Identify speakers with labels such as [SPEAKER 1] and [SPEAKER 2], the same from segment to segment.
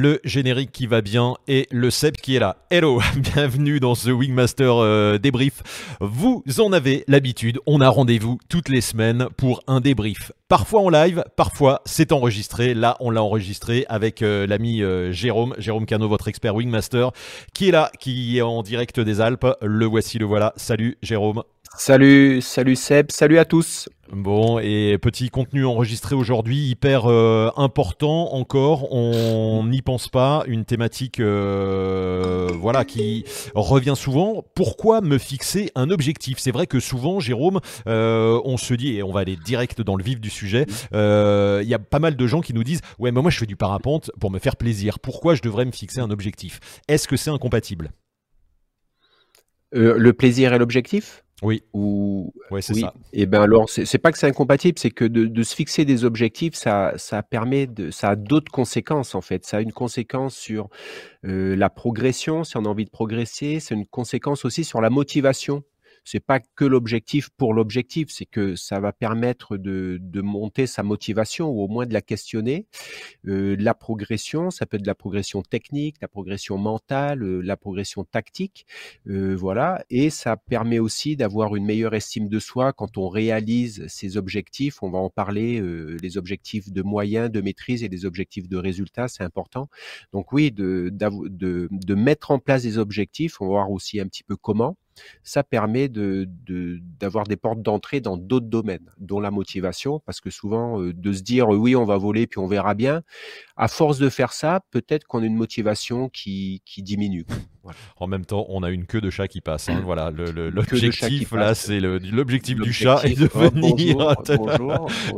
[SPEAKER 1] le générique qui va bien et le Seb qui est là. Hello, bienvenue dans ce Wingmaster euh, débrief. Vous en avez l'habitude, on a rendez-vous toutes les semaines pour un débrief. Parfois en live, parfois c'est enregistré. Là, on l'a enregistré avec euh, l'ami euh, Jérôme, Jérôme Cano, votre expert Wingmaster, qui est là, qui est en direct des Alpes. Le voici, le voilà. Salut Jérôme.
[SPEAKER 2] Salut, salut Seb, salut à tous.
[SPEAKER 1] Bon, et petit contenu enregistré aujourd'hui, hyper euh, important encore, on n'y pense pas, une thématique euh, voilà qui revient souvent. Pourquoi me fixer un objectif? C'est vrai que souvent, Jérôme, euh, on se dit, et on va aller direct dans le vif du sujet, il y a pas mal de gens qui nous disent, ouais, mais moi je fais du parapente pour me faire plaisir, pourquoi je devrais me fixer un objectif? Est-ce que c'est incompatible?
[SPEAKER 2] Le plaisir et l'objectif?
[SPEAKER 1] Oui.
[SPEAKER 2] Ou
[SPEAKER 1] ouais, c'est ça.
[SPEAKER 2] Et eh ben alors, c'est pas que c'est incompatible, c'est que de, de, se fixer des objectifs, ça, ça permet de, ça a d'autres conséquences en fait. Ça a une conséquence sur euh, la progression, si on a envie de progresser. C'est une conséquence aussi sur la motivation c'est pas que l'objectif pour l'objectif, c'est que ça va permettre de, de, monter sa motivation ou au moins de la questionner. Euh, la progression, ça peut être de la progression technique, la progression mentale, euh, la progression tactique, euh, voilà. Et ça permet aussi d'avoir une meilleure estime de soi quand on réalise ses objectifs. On va en parler, euh, les objectifs de moyens, de maîtrise et les objectifs de résultats, c'est important. Donc oui, de, de, de mettre en place des objectifs, on va voir aussi un petit peu comment ça permet d'avoir des portes d'entrée dans d'autres domaines, dont la motivation, parce que souvent, euh, de se dire oui, on va voler, puis on verra bien, à force de faire ça, peut-être qu'on a une motivation qui diminue.
[SPEAKER 1] En même temps, on a une queue de chat qui passe. Hein. Voilà, l'objectif là, c'est l'objectif du chat et de venir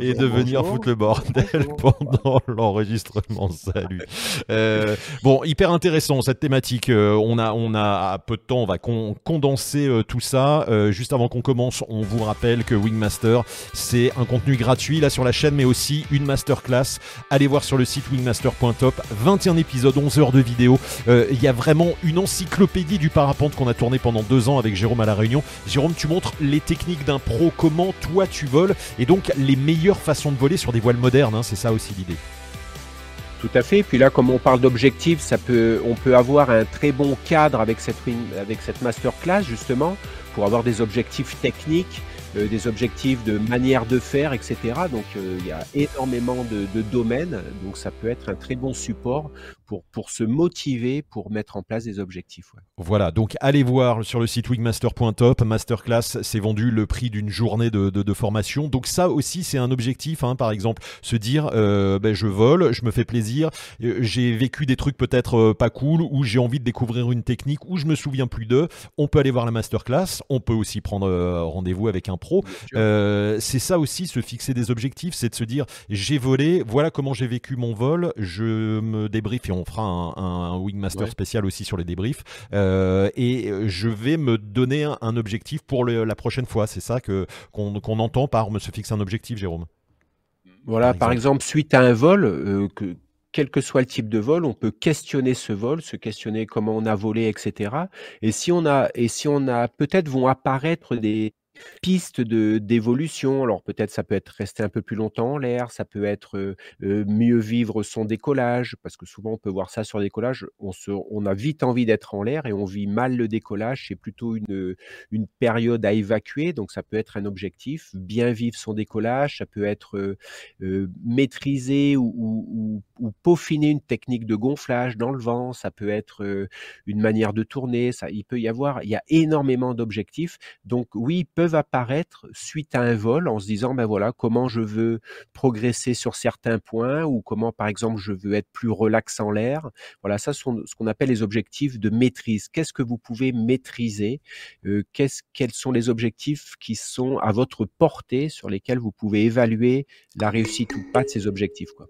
[SPEAKER 1] et de venir foutre le bordel pendant l'enregistrement. Salut. Euh, bon, hyper intéressant cette thématique. Euh, on a, on a à peu de temps, on va condenser euh, tout ça. juste avant qu'on commence, on vous rappelle que Wingmaster, c'est un contenu gratuit là sur la chaîne, mais aussi une masterclass. Allez voir sur le site wingmaster.top. 21 épisodes, 11 heures de vidéo. Il y a vraiment une encyclopédie du parapente qu'on a tourné pendant deux ans avec Jérôme à La Réunion. Jérôme, tu montres les techniques d'un pro, comment toi tu voles, et donc les meilleures façons de voler sur des voiles modernes, hein, c'est ça aussi l'idée.
[SPEAKER 2] Tout à fait. Puis là, comme on parle d'objectifs, on peut avoir un très bon cadre avec cette, avec cette masterclass justement pour avoir des objectifs techniques euh, des objectifs de manière de faire, etc. Donc euh, il y a énormément de, domaines, donc ça peut être un très bon support pour, pour se motiver, pour mettre en place des objectifs.
[SPEAKER 1] Voilà, donc allez voir sur le site wingmaster.top, masterclass, c'est vendu le prix d'une journée de, de, de, formation. Donc ça aussi c'est un objectif, hein, par exemple, se dire euh, ben, je vole, je me fais plaisir, j'ai vécu des trucs peut-être pas cool, ou j'ai envie de découvrir une technique, ou je me souviens plus d'eux, on peut aller voir la masterclass, on peut aussi prendre rendez-vous avec un pro. Euh, c'est ça aussi, se fixer des objectifs, c'est de se dire j'ai volé, voilà comment j'ai vécu mon vol, je me débrief et on fera un, Wingmaster spécial aussi sur les débriefs. Euh, et je vais me donner un, objectif pour la prochaine fois. C'est ça que qu'on entend par me se fixer un objectif, Jérôme.
[SPEAKER 2] Voilà, par exemple, suite à un vol, euh, que, quel que soit le type de vol, on peut questionner ce vol, se questionner comment on a volé, etc. Et si on a, et si on a, peut-être vont apparaître des, pistes de d'évolution. Alors peut-être ça peut être rester un peu plus longtemps en l'air, ça peut être mieux vivre son décollage, parce que souvent on peut voir ça sur décollage, on, se, on a vite envie d'être en l'air et on vit mal le décollage, c'est plutôt une, une période à évacuer, donc ça peut être un objectif, bien vivre son décollage, ça peut être maîtriser ou, peaufiner une technique de gonflage dans le vent, ça peut être une manière de tourner, ça, il peut y avoir, il y a énormément d'objectifs, donc oui, peuvent apparaître suite à un vol en se disant ben voilà comment je veux progresser sur certains points ou comment par exemple je veux être plus relax en l'air. Voilà, ça sont ce qu'on appelle les objectifs de maîtrise. Qu'est-ce que vous pouvez maîtriser? Euh, Quels sont les objectifs qui sont à votre portée sur lesquels vous pouvez évaluer la réussite ou pas de ces objectifs quoi?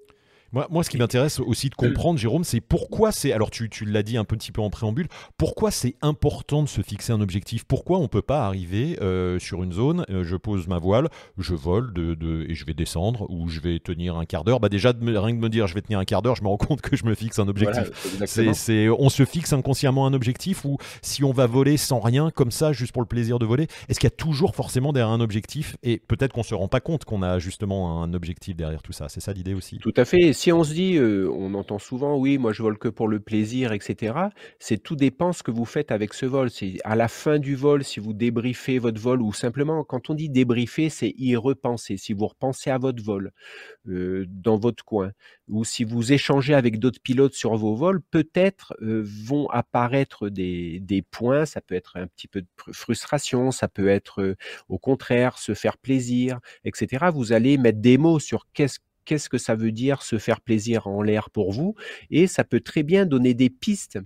[SPEAKER 1] Moi, moi, ce qui m'intéresse aussi de comprendre, Jérôme, c'est pourquoi c'est. Alors, tu, tu l'as dit un petit peu en préambule, pourquoi c'est important de se fixer un objectif? Pourquoi on ne peut pas arriver euh, sur une zone, euh, je pose ma voile, je vole de, de, et je vais descendre ou je vais tenir un quart d'heure? Bah Déjà, de rien de me dire je vais tenir un quart d'heure, je me rends compte que je me fixe un objectif. c'est, on se fixe inconsciemment un objectif ou si on va voler sans rien, comme ça, juste pour le plaisir de voler, est-ce qu'il y a toujours forcément derrière un objectif? Et peut-être qu'on ne se rend pas compte qu'on a justement un objectif derrière tout ça. C'est ça l'idée aussi?
[SPEAKER 2] Tout à fait si on se dit, on entend souvent: «Oui, moi je vole que pour le plaisir» et cetera. C'est tout dépend ce que vous faites avec ce vol. C'est à la fin du vol, si vous débriefez votre vol ou simplement quand on dit débriefer, c'est y repenser. Si vous repensez à votre vol, dans votre coin ou si vous échangez avec d'autres pilotes sur vos vols, peut-être, vont apparaître des des points. Ça peut être un petit peu de frustration, ça peut être, au contraire, se faire plaisir etc. Vous allez mettre des mots sur qu'est-ce qu'est-ce que ça veut dire se faire plaisir en l'air pour vous? Et ça peut très bien donner des pistes.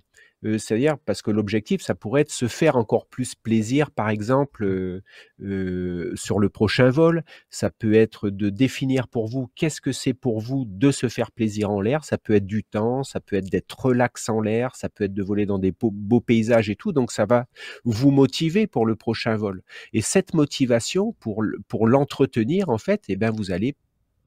[SPEAKER 2] C'est-à-dire parce que l'objectif, ça pourrait être se faire encore plus plaisir, par exemple, sur le prochain vol. Ça peut être de définir pour vous qu'est-ce que c'est pour vous de se faire plaisir en l'air. Ça peut être du temps, ça peut être d'être relax en l'air, ça peut être de voler dans des beaux, paysages et tout. Donc ça va vous motiver pour le prochain vol. Et cette motivation, pour, pour l'entretenir, en fait, eh ben, vous allez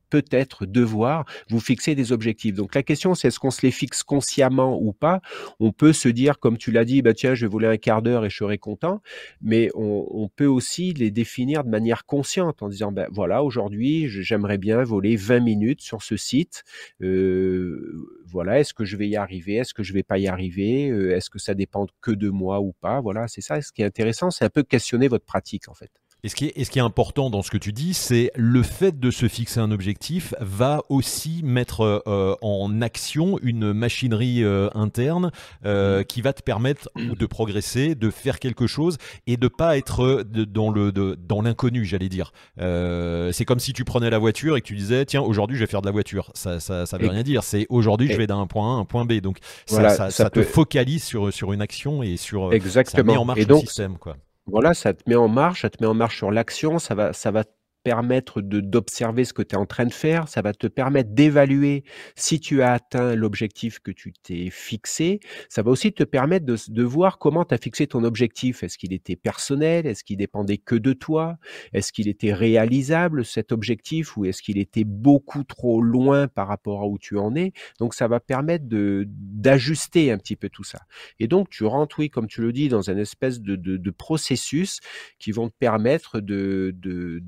[SPEAKER 2] peut-être devoir vous fixer des objectifs. Donc la question, c'est est-ce qu'on se les fixe consciemment ou pas? On peut se dire, comme tu l'as dit, bah tiens, je vais voler un quart d'heure et je serai content, mais on, peut aussi les définir de manière consciente en disant, ben voilà, aujourd'hui, j'aimerais bien voler 20 minutes sur ce site. Euh, voilà, est-ce que je vais y arriver? Est-ce que je vais pas y arriver? Euh, Est-ce que ça dépend que de moi ou pas? Voilà, c'est ça. Ce qui est intéressant, c'est un peu questionner votre pratique en fait.
[SPEAKER 1] Et ce, qui est, ce qui est important dans ce que tu dis, c'est le fait de se fixer un objectif va aussi mettre euh, en action une machinerie euh, interne euh, mmh. qui va te permettre de progresser, de faire quelque chose et de pas être dans le dans l'inconnu, j'allais dire. c'est comme si tu prenais la voiture et que tu disais tiens aujourd'hui je vais faire de la voiture. Ça ça, ça veut rien dire. C'est aujourd'hui je vais d'un point A à un point B. Donc ça, ça, te focalise sur sur une action et sur
[SPEAKER 2] Exactement.
[SPEAKER 1] ça met en marche le système quoi.
[SPEAKER 2] Voilà, ça te met en marche, ça te met en marche sur l'action, ça va ça va permettre d'observer ce que tu es en train de faire, ça va te permettre d'évaluer si tu as atteint l'objectif que tu t'es fixé. Ça va aussi te permettre de, de voir comment tu as fixé ton objectif. Est-ce qu'il était personnel? Est-ce qu'il dépendait que de toi? Est-ce qu'il était réalisable cet objectif? Ou est-ce qu'il était beaucoup trop loin par rapport à où tu en es? Donc ça va permettre d'ajuster un petit peu tout ça. Et donc tu rentres, oui, comme tu le dis, dans un espèce de, de, de processus qui vont te permettre de, de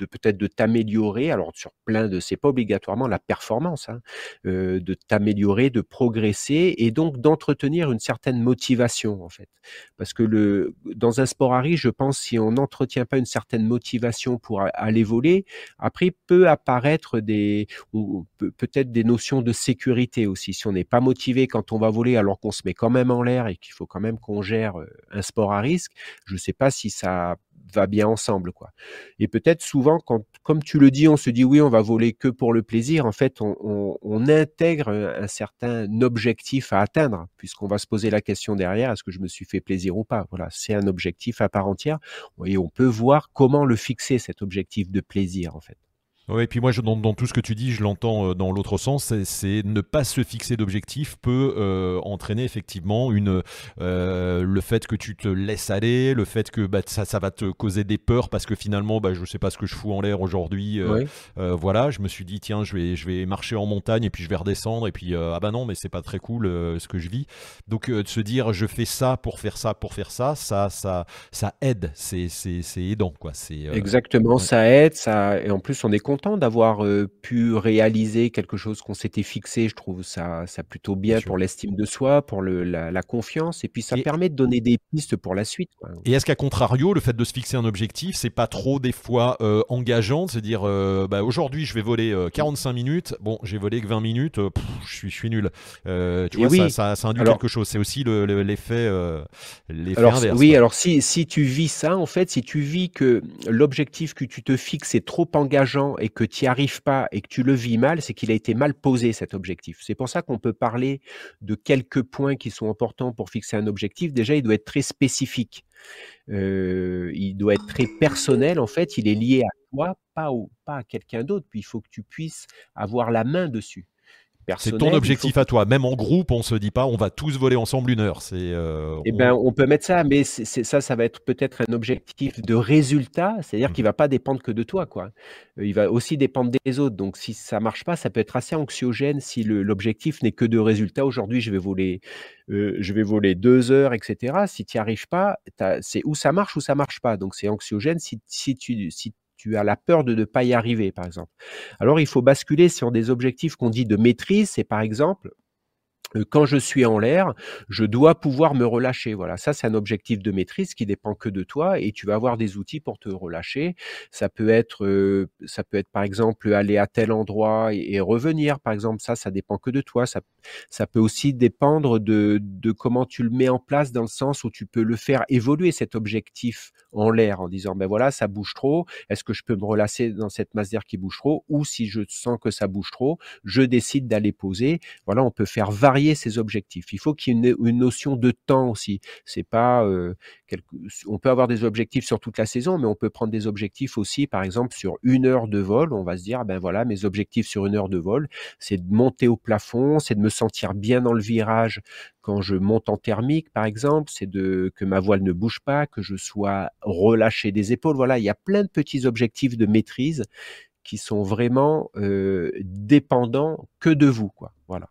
[SPEAKER 2] de peut-être de t'améliorer. Alors sur plein de, c'est pas obligatoirement la performance, hein, de t'améliorer, de progresser et donc d'entretenir une certaine motivation en fait. Parce que le, dans un sport à risque, je pense si on n'entretient pas une certaine motivation pour aller voler, après peut apparaître des, peut-être des notions de sécurité aussi. Si on n'est pas motivé quand on va voler alors qu'on se met quand même en l'air et qu'il faut quand même qu'on gère un sport à risque, je ne sais pas si ça va bien ensemble, quoi. Et peut-être souvent, quand, comme tu le dis, on se dit oui, on va voler que pour le plaisir. En fait, on, intègre un certain objectif à atteindre, puisqu'on va se poser la question derrière est-ce que je me suis fait plaisir ou pas? Voilà, c'est un objectif à part entière. Et on peut voir comment le fixer cet objectif de plaisir, en fait.
[SPEAKER 1] Oui, et puis moi, je, dans, tout ce que tu dis, je l'entends euh, dans l'autre sens, c'est ne pas se fixer d'objectif peut euh, entraîner effectivement une, euh, le fait que tu te laisses aller, le fait que bah, ça, ça va te causer des peurs parce que finalement, bah, je ne sais pas ce que je fous en l'air aujourd'hui. voilà, je me suis dit, tiens, je vais, je vais marcher en montagne et puis je vais redescendre et puis, ah bah non, mais c'est pas très cool ce que je vis. Donc, de se dire, je fais ça pour faire ça, pour faire ça, ça, ça, ça aide, c'est aidant. Quoi.
[SPEAKER 2] Exactement, ça aide, ça, et en plus, on est content d'avoir pu réaliser quelque chose qu'on s'était fixé. Je trouve ça, ça plutôt bien pour l'estime de soi, pour le, la, confiance, et puis ça permet de donner des pistes pour la suite.
[SPEAKER 1] Et est-ce qu'à contrario, le fait de se fixer un objectif, c'est pas trop des fois engageant de se dire bah, aujourd'hui je vais voler 45 minutes, bon j'ai volé que 20 minutes, je suis, je suis nul. tu vois, oui. ça, ça, induit quelque chose. C'est aussi l'effet le, inverse.
[SPEAKER 2] Oui, alors si, si tu vis ça, en fait, si tu vis que l'objectif que tu te fixes est trop engageant et que tu n'y arrives pas et que tu le vis mal, c'est qu'il a été mal posé cet objectif. C'est pour ça qu'on peut parler de quelques points qui sont importants pour fixer un objectif. Déjà, il doit être très spécifique. Euh, il doit être très personnel. En fait, il est lié à toi, pas, pas à quelqu'un d'autre. Puis il faut que tu puisses avoir la main dessus.
[SPEAKER 1] C'est ton objectif à toi. Même en groupe, on se dit pas, on va tous voler ensemble une heure. C'est. Euh,
[SPEAKER 2] eh ben, on peut mettre ça, mais c'est ça, ça va être peut-être un objectif de résultat, c'est-à-dire mmh. qu'il va pas dépendre que de toi, quoi. Euh, il va aussi dépendre des autres. Donc, si ça marche pas, ça peut être assez anxiogène si l'objectif n'est que de résultat. Aujourd'hui, je vais voler, euh, je vais voler deux heures, etc. Si tu n'y arrives pas, c'est où ça marche ou ça marche pas. Donc, c'est anxiogène si, si tu si tu as la peur de ne pas y arriver, par exemple. Alors, il faut basculer sur des objectifs qu'on dit de maîtrise. C'est par exemple, quand je suis en l'air, je dois pouvoir me relâcher. Voilà, ça c'est un objectif de maîtrise qui dépend que de toi et tu vas avoir des outils pour te relâcher. Ça peut être, euh, ça peut être par exemple aller à tel endroit et, revenir. Par exemple, ça, ça dépend que de toi. Ça, ça peut aussi dépendre de, de comment tu le mets en place dans le sens où tu peux le faire évoluer cet objectif en l'air en disant ben voilà ça bouge trop. Est-ce que je peux me relâcher dans cette masse d'air qui bouge trop? Ou si je sens que ça bouge trop, je décide d'aller poser. Voilà, on peut faire varier ses objectifs. Il faut qu'il y ait une, notion de temps aussi. C'est pas euh, on peut avoir des objectifs sur toute la saison, mais on peut prendre des objectifs aussi, par exemple sur une heure de vol. On va se dire ben voilà mes objectifs sur une heure de vol, c'est de monter au plafond, c'est de me sentir bien dans le virage quand je monte en thermique, par exemple, c'est de que ma voile ne bouge pas, que je sois relâché des épaules. Voilà, il y a plein de petits objectifs de maîtrise qui sont vraiment euh, dépendants que de vous, quoi. Voilà.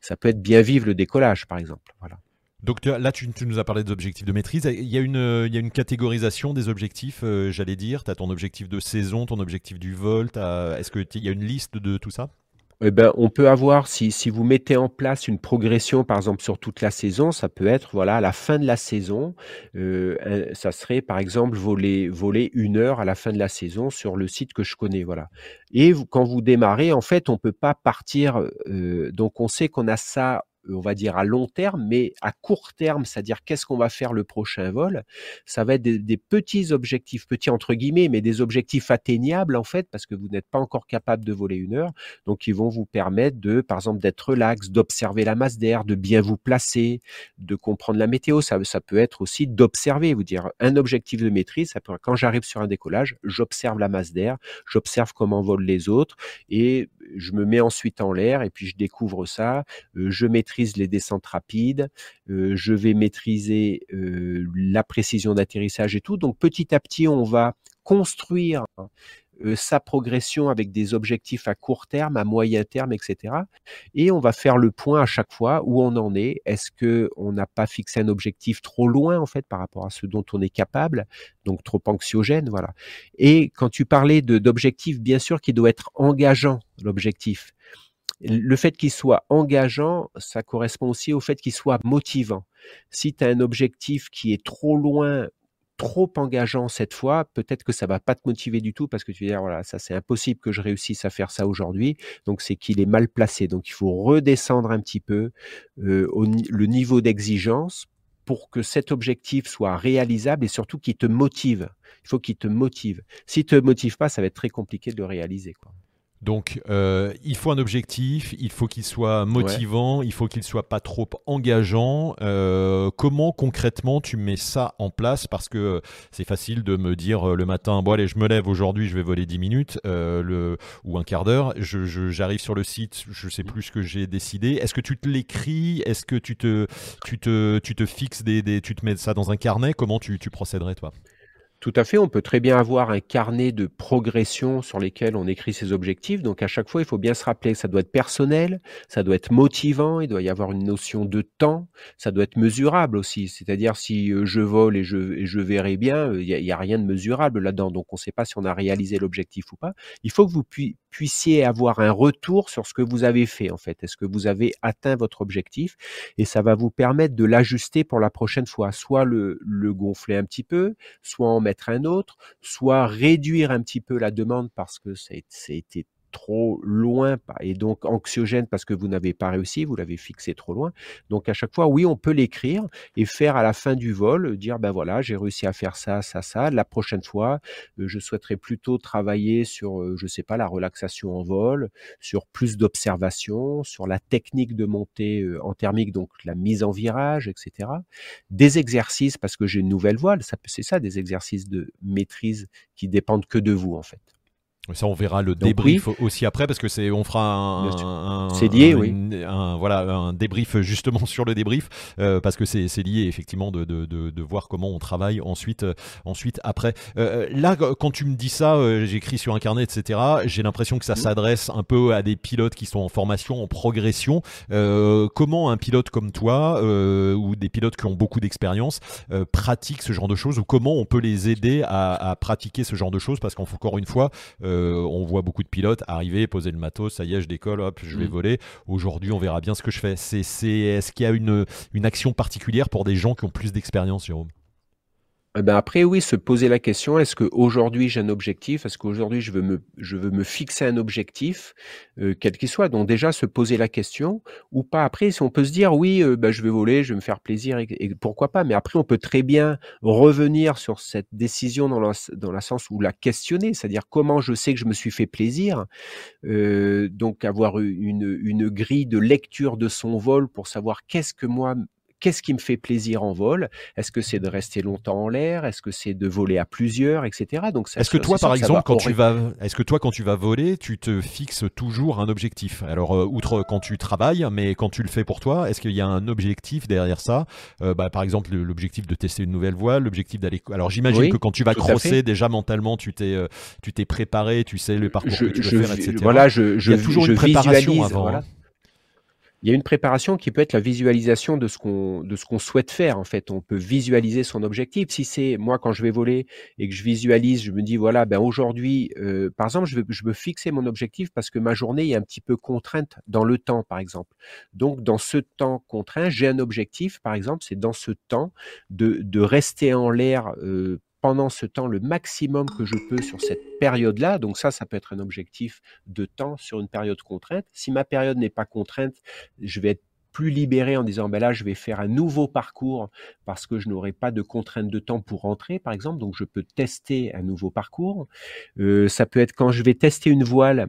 [SPEAKER 2] Ça peut être bien vivre le décollage, par exemple. Voilà.
[SPEAKER 1] Donc là, tu, nous as parlé d'objectifs de maîtrise. Il y, a une, il y a une catégorisation des objectifs, euh, j'allais dire. Tu as ton objectif de saison, ton objectif du vol. Est-ce qu'il y a une liste de tout ça?
[SPEAKER 2] Eh ben, on peut avoir, si, si vous mettez en place une progression, par exemple, sur toute la saison, ça peut être, voilà, à la fin de la saison, euh, ça serait, par exemple, voler, voler une heure à la fin de la saison sur le site que je connais, voilà. Et quand vous démarrez, en fait, on peut pas partir, euh, donc on sait qu'on a ça on va dire à long terme, mais à court terme, c'est-à-dire qu'est-ce qu'on va faire le prochain vol, ça va être des, petits objectifs, petits entre guillemets, mais des objectifs atteignables en fait, parce que vous n'êtes pas encore capable de voler une heure, donc ils vont vous permettre de, par exemple, d'être relax, d'observer la masse d'air, de bien vous placer, de comprendre la météo. Ça, ça peut être aussi d'observer, vous dire un objectif de maîtrise. Ça peut, quand j'arrive sur un décollage, j'observe la masse d'air, j'observe comment volent les autres et je me mets ensuite en l'air et puis je découvre ça. Euh, je maîtrise les descentes rapides, je vais maîtriser la précision d'atterrissage et tout. Donc petit à petit, on va construire sa progression avec des objectifs à court terme, à moyen terme, etc. Et on va faire le point à chaque fois où on en est. Est-ce que on n'a pas fixé un objectif trop loin en fait par rapport à ce dont on est capable, donc trop anxiogène, voilà. Et quand tu parlais d'objectifs, bien sûr, qui doit être engageant l'objectif. Le fait qu'il soit engageant, ça correspond aussi au fait qu'il soit motivant. Si tu as un objectif qui est trop loin trop engageant cette fois, peut-être que ça va pas te motiver du tout parce que tu vas dire voilà, ça c'est impossible que je réussisse à faire ça aujourd'hui. Donc c'est qu'il est mal placé. Donc il faut redescendre un petit peu euh, le niveau d'exigence pour que cet objectif soit réalisable et surtout qu'il te motive. Il faut qu'il te motive. S'il te motive pas, ça va être très compliqué de le réaliser. Quoi.
[SPEAKER 1] Donc, euh, il faut un objectif, il faut qu'il soit motivant, il faut qu'il soit pas trop engageant. Euh, comment concrètement tu mets ça en place? Parce que euh, c'est facile de me dire le matin, bon allez, je me lève aujourd'hui, je vais voler 10 minutes le, ou un quart d'heure. J'arrive sur le site, je sais plus ce que j'ai décidé. Est-ce que tu te l'écris? Est-ce que tu te, tu te, tu te fixes des, des, tu te mets ça dans un carnet? Comment tu, tu procéderais toi?
[SPEAKER 2] Tout à fait, on peut très bien avoir un carnet de progression sur lesquels on écrit ses objectifs. Donc à chaque fois, il faut bien se rappeler que ça doit être personnel, ça doit être motivant, il doit y avoir une notion de temps, ça doit être mesurable aussi. C'est-à-dire si euh, je vole et je, je verrai bien, il n'y a, rien de mesurable là-dedans. Donc on ne sait pas si on a réalisé l'objectif ou pas. Il faut que vous puissiez avoir un retour sur ce que vous avez fait en fait. Est-ce que vous avez atteint votre objectif? Et ça va vous permettre de l'ajuster pour la prochaine fois. Soit le, le gonfler un petit peu, soit en mettre un autre, soit réduire un petit peu la demande parce que ça a été trop loin et donc anxiogène parce que vous n'avez pas réussi, vous l'avez fixé trop loin. Donc à chaque fois, oui, on peut l'écrire et faire à la fin du vol, dire ben voilà, j'ai réussi à faire ça, ça, ça. La prochaine fois, euh, je souhaiterais plutôt travailler sur, euh, je sais pas, la relaxation en vol, sur plus d'observation, sur la technique de montée euh, en thermique, donc la mise en virage, etc. Des exercices parce que j'ai une nouvelle voile, c'est ça, des exercices de maîtrise qui dépendent que de vous en fait.
[SPEAKER 1] Ça, on verra le débrief aussi après parce que c'est, on fera un,
[SPEAKER 2] c'est lié, oui.
[SPEAKER 1] voilà, un débrief justement sur le débrief euh, parce que c'est, lié effectivement de, de, de, voir comment on travaille ensuite, euh, ensuite après. Euh, là, quand tu me dis ça, j'écris sur un carnet, etc. J'ai l'impression que ça mm. s'adresse un peu à des pilotes qui sont en formation, en progression. comment un pilote comme toi ou des pilotes qui ont beaucoup d'expérience pratiquent ce genre de choses ou comment on peut les aider à, à pratiquer ce genre de choses? Parce qu'encore une fois. Euh, on voit beaucoup de pilotes arriver, poser le matos, ça y est, je décolle, hop, je vais mm. voler. Aujourd'hui, on verra bien ce que je fais. C'est, est-ce qu'il y a une, une action particulière pour des gens qui ont plus d'expérience, Jérôme?
[SPEAKER 2] Eh ben après, oui, se poser la question, est-ce qu'aujourd'hui j'ai un objectif? Est-ce qu'aujourd'hui je veux me, je veux me fixer un objectif, euh, quel qu'il soit? Donc déjà, se poser la question ou pas. Après, si on peut se dire, oui, euh, ben, je vais voler, je vais me faire plaisir, et, pourquoi pas. Mais après, on peut très bien revenir sur cette décision dans la, dans la sens où la questionner, c'est-à-dire comment je sais que je me suis fait plaisir. Euh, donc avoir une, une grille de lecture de son vol pour savoir qu'est-ce que moi qu'est-ce qui me fait plaisir en vol? Est-ce que c'est de rester longtemps en l'air? Est-ce que c'est de voler à plusieurs, etc.
[SPEAKER 1] Donc, est-ce que toi, par exemple, quand tu vas, est-ce que toi, quand tu vas voler, tu te fixes toujours un objectif? Alors, euh, outre quand tu travailles, mais quand tu le fais pour toi, est-ce qu'il y a un objectif derrière ça? Euh, bah, Par exemple, l'objectif de tester une nouvelle voile, l'objectif d'aller. Alors, j'imagine que quand tu vas crosser, déjà mentalement, tu t'es, euh, tu t'es préparé, tu sais le parcours que tu veux faire, etc.
[SPEAKER 2] Voilà, je, je, Il y a toujours une préparation avant. Voilà. Hein il y a une préparation qui peut être la visualisation de ce qu'on de ce qu'on souhaite faire en fait. On peut visualiser son objectif. Si c'est moi quand je vais voler et que je visualise, je me dis voilà ben aujourd'hui euh, par exemple je veux je veux fixer mon objectif parce que ma journée est un petit peu contrainte dans le temps par exemple. Donc dans ce temps contraint, j'ai un objectif par exemple, c'est dans ce temps de de rester en l'air euh, pendant ce temps le maximum que je peux sur cette période-là. Donc ça, ça peut être un objectif de temps sur une période contrainte. Si ma période n'est pas contrainte, je vais être plus libéré en disant ben là je vais faire un nouveau parcours parce que je n'aurai pas de contrainte de temps pour rentrer par exemple donc je peux tester un nouveau parcours euh, ça peut être quand je vais tester une voile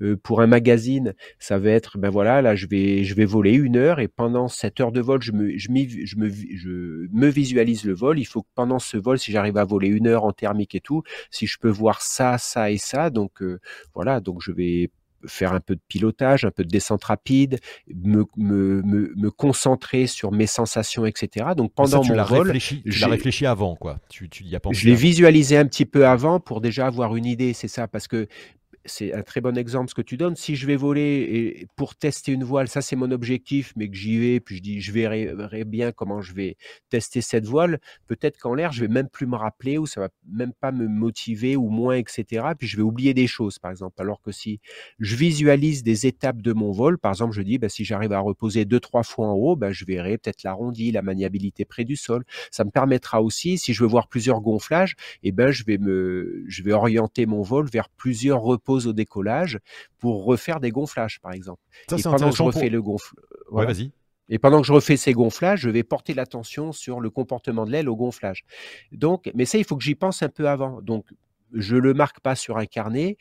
[SPEAKER 2] euh, pour un magazine, ça va être ben voilà, là je vais je vais voler une heure et pendant cette heure de vol, je me je, je me je me visualise le vol. Il faut que pendant ce vol, si j'arrive à voler une heure en thermique et tout, si je peux voir ça, ça et ça, donc euh, voilà, donc je vais faire un peu de pilotage, un peu de descente rapide, me, me, me, me concentrer sur mes sensations, etc. Donc pendant
[SPEAKER 1] mon
[SPEAKER 2] vol,
[SPEAKER 1] réfléchi, tu l'as réfléchi avant, quoi. Tu, tu y as pensé.
[SPEAKER 2] Je l'ai visualisé un petit peu avant pour déjà avoir une idée, c'est ça, parce que c'est un très bon exemple ce que tu donnes. Si je vais voler et pour tester une voile, ça c'est mon objectif, mais que j'y vais, puis je dis je verrai, bien comment je vais tester cette voile. Peut-être qu'en l'air, je vais même plus me rappeler ou ça va même pas me motiver ou moins, etc. Puis je vais oublier des choses, par exemple. Alors que si je visualise des étapes de mon vol, par exemple, je dis bah, si j'arrive à reposer deux trois fois en haut, bah, je verrai peut-être l'arrondi, la maniabilité près du sol. Ça me permettra aussi, si je veux voir plusieurs gonflages, eh ben je vais me, je vais orienter mon vol vers plusieurs repos au décollage pour refaire des gonflages, par exemple.
[SPEAKER 1] et pendant que je refais le
[SPEAKER 2] gonfle, vas-y. Et pendant que je refais ces gonflages, je vais porter l'attention sur le comportement de l'aile au gonflage. Donc, mais ça, il faut que j'y pense un peu avant. Donc, je le marque pas sur un carnet.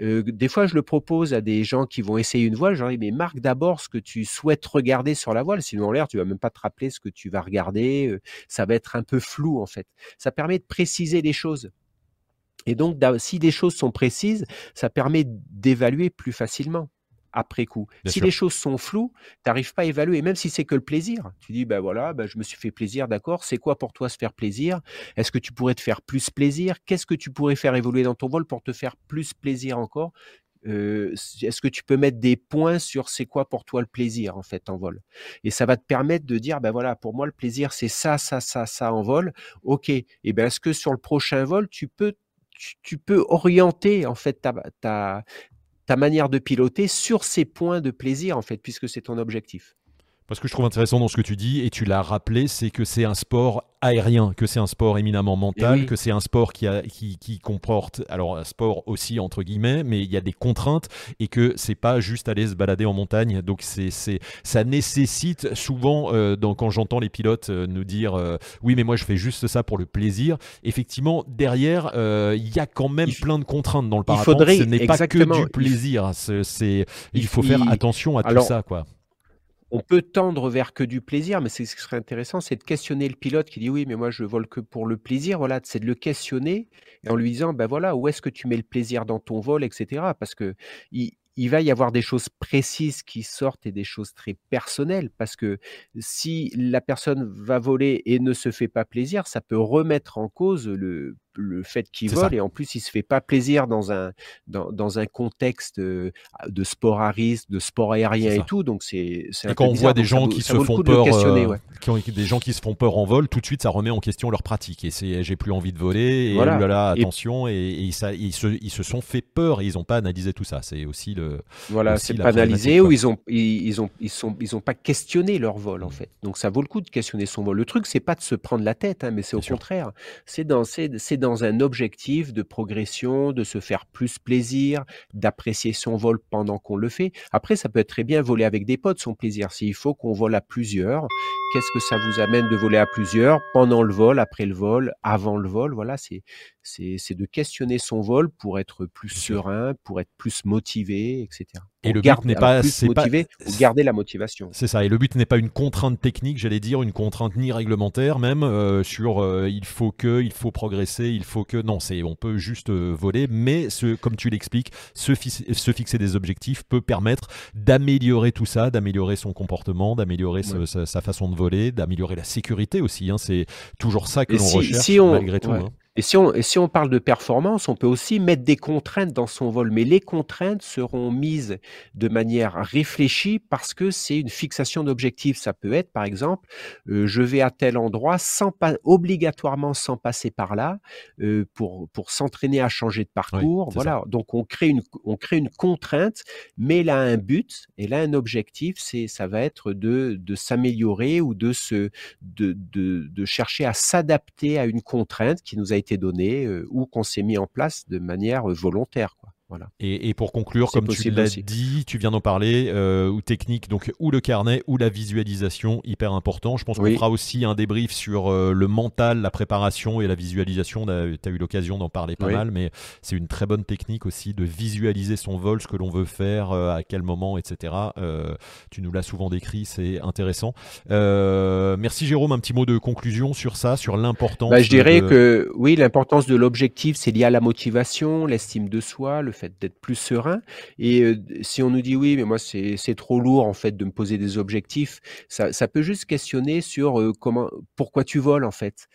[SPEAKER 2] Euh, des fois, je le propose à des gens qui vont essayer une voile. Je leur dis, mais marque d'abord ce que tu souhaites regarder sur la voile. Sinon, en l'air, tu vas même pas te rappeler ce que tu vas regarder. Euh, ça va être un peu flou, en fait. Ça permet de préciser les choses. Et donc, si des choses sont précises, ça permet d'évaluer plus facilement après coup. si les choses sont floues, tu n'arrives pas à évaluer, même si c'est que le plaisir. Tu dis, ben voilà, ben je me suis fait plaisir, d'accord, c'est quoi pour toi se faire plaisir? Est-ce que tu pourrais te faire plus plaisir? Qu'est-ce que tu pourrais faire évoluer dans ton vol pour te faire plus plaisir encore? Euh, est-ce que tu peux mettre des points sur c'est quoi pour toi le plaisir en fait en vol? Et ça va te permettre de dire ben voilà pour moi le plaisir c'est ça ça ça ça en vol. Ok. Et ben est-ce que sur le prochain vol tu peux tu, peux orienter en fait ta, ta, manière de piloter sur ces points de plaisir en fait, puisque c'est ton objectif.
[SPEAKER 1] Ce que je trouve intéressant dans ce que tu dis, et tu l'as rappelé, c'est que c'est un sport aérien, que c'est un sport éminemment mental, eh que c'est un sport qui, a, qui, qui, comporte, alors un sport aussi entre guillemets, mais il y a des contraintes et que c'est pas juste aller se balader en montagne. Donc c'est, c'est, ça nécessite souvent, euh, quand j'entends les pilotes euh, nous dire euh, oui, mais moi je fais juste ça pour le plaisir. Effectivement, derrière, il y a quand même plein de contraintes dans le parapente. Ce n'est pas que du plaisir. C'est, il faut faire attention à tout ça, quoi.
[SPEAKER 2] On peut tendre vers que du plaisir, mais ce qui serait intéressant, c'est de questionner le pilote qui dit oui, mais moi je vole que pour le plaisir. Voilà, c'est de le questionner en lui disant ben voilà, où est-ce que tu mets le plaisir dans ton vol, etc. Parce que il va y avoir des choses précises qui sortent et des choses très personnelles parce que si la personne va voler et ne se fait pas plaisir, ça peut remettre en cause le le fait qu'il vole et en plus il se fait pas plaisir dans un dans, dans un contexte de sport à risque, de sport aérien et tout. Donc c'est
[SPEAKER 1] et quand on voit des gens qui se font peur, euh, qui ont, des gens qui se font peur en vol, tout de suite ça remet en question leur pratique et c'est j'ai plus envie de voler et voilà. là, attention et, et, ça ils se, ils se sont fait peur et ils ont pas analysé tout ça. C'est aussi le
[SPEAKER 2] voilà c'est pas analysé ou ils ont ils, ils, ont ils sont ils ont pas questionné leur vol en mmh. fait. Donc ça vaut le coup de questionner son vol. Le truc c'est pas de se prendre la tête, hein, mais c'est au contraire. C'est dans c'est dans un objectif de progression, de se faire plus plaisir, d'apprécier son vol pendant qu'on le fait. Après, ça peut être très bien voler avec des potes, son plaisir. S'il faut qu'on vole à plusieurs, qu'est-ce que ça vous amène de voler à plusieurs pendant le vol, après le vol, avant le vol? Voilà, c'est c'est de questionner son vol pour être plus serein, pour être plus motivé, etc.
[SPEAKER 1] Et le but n'est pas,
[SPEAKER 2] motivé, pas, garder la motivation.
[SPEAKER 1] C'est ça. Et le but n'est pas une contrainte technique, j'allais dire, une contrainte ni réglementaire même euh, sur euh, il faut que, il faut progresser, il faut que. Non, c'est on peut juste euh, voler, mais ce, comme tu l'expliques, se, se, fixer des objectifs peut permettre d'améliorer tout ça, d'améliorer son comportement, d'améliorer sa, façon de voler, d'améliorer la sécurité aussi. Hein. C'est toujours ça que l'on recherche malgré tout. Hein.
[SPEAKER 2] Et si, on, et si on parle de performance, on peut aussi mettre des contraintes dans son vol, mais les contraintes seront mises de manière réfléchie parce que c'est une fixation d'objectif. Ça peut être, par exemple, euh, je vais à tel endroit sans pas obligatoirement sans passer par là euh, pour pour s'entraîner à changer de parcours. voilà. Donc on crée une on crée une contrainte, mais a un but et là un objectif, c'est ça va être de de s'améliorer ou de se de, de de chercher à s'adapter à une contrainte qui nous a été donné ou qu'on s'est mis en place de manière volontaire.
[SPEAKER 1] Et, pour conclure, comme tu l'as dit, tu viens d'en parler, euh, ou technique, donc ou le carnet ou la visualisation, hyper important. Je pense qu'on fera aussi un débrief sur euh, le mental, la préparation et la visualisation. Tu as eu l'occasion d'en parler pas mal, mais c'est une très bonne technique aussi de visualiser son vol, ce que l'on veut faire, euh, à quel moment, etc. tu nous l'as souvent décrit, c'est intéressant. merci Jérôme, un petit mot de conclusion sur ça, sur l'importance.
[SPEAKER 2] Bah, je dirais que oui, l'importance de l'objectif, c'est lié à la motivation, l'estime de soi, le d'être plus serein. Et si on nous dit oui, mais moi c'est trop lourd en fait de me poser des objectifs, ça, ça peut juste questionner sur comment, pourquoi tu voles en fait.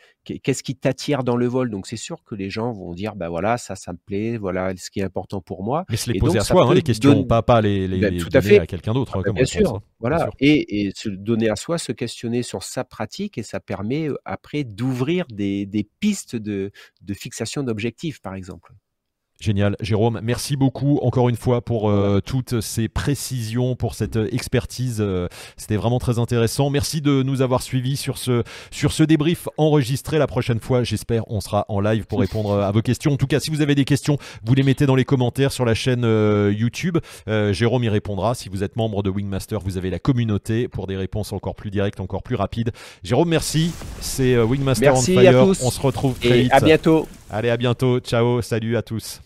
[SPEAKER 2] Qu'est-ce qui t'attire dans le vol? Donc c'est sûr que les gens vont dire bah voilà ça ça me plaît, voilà ce qui est important pour moi.
[SPEAKER 1] Mais se les poser à soi, hein, les questions, pas pas les, les, ben, tout à, fait. à quelqu'un d'autre.
[SPEAKER 2] Hein, bien, sûr, hein. voilà. Et, et, se donner à soi, se questionner sur sa pratique et ça permet après d'ouvrir des, des pistes de, de fixation d'objectifs par exemple.
[SPEAKER 1] Génial, Jérôme. Merci beaucoup encore une fois pour euh, toutes ces précisions, pour cette euh, expertise. Euh, c'était vraiment très intéressant. Merci de nous avoir suivis sur ce, sur ce débrief enregistré. La prochaine fois, j'espère, on sera en live pour répondre à vos questions. En tout cas, si vous avez des questions, vous les mettez dans les commentaires sur la chaîne YouTube. Jérôme y répondra. Si vous êtes membre de Wingmaster, vous avez la communauté pour des réponses encore plus directes, encore plus rapides. Jérôme, merci. C'est Wingmaster
[SPEAKER 2] merci
[SPEAKER 1] on Fire. On se retrouve très
[SPEAKER 2] Et
[SPEAKER 1] vite.
[SPEAKER 2] À bientôt.
[SPEAKER 1] Allez, à bientôt. Ciao. Salut à tous.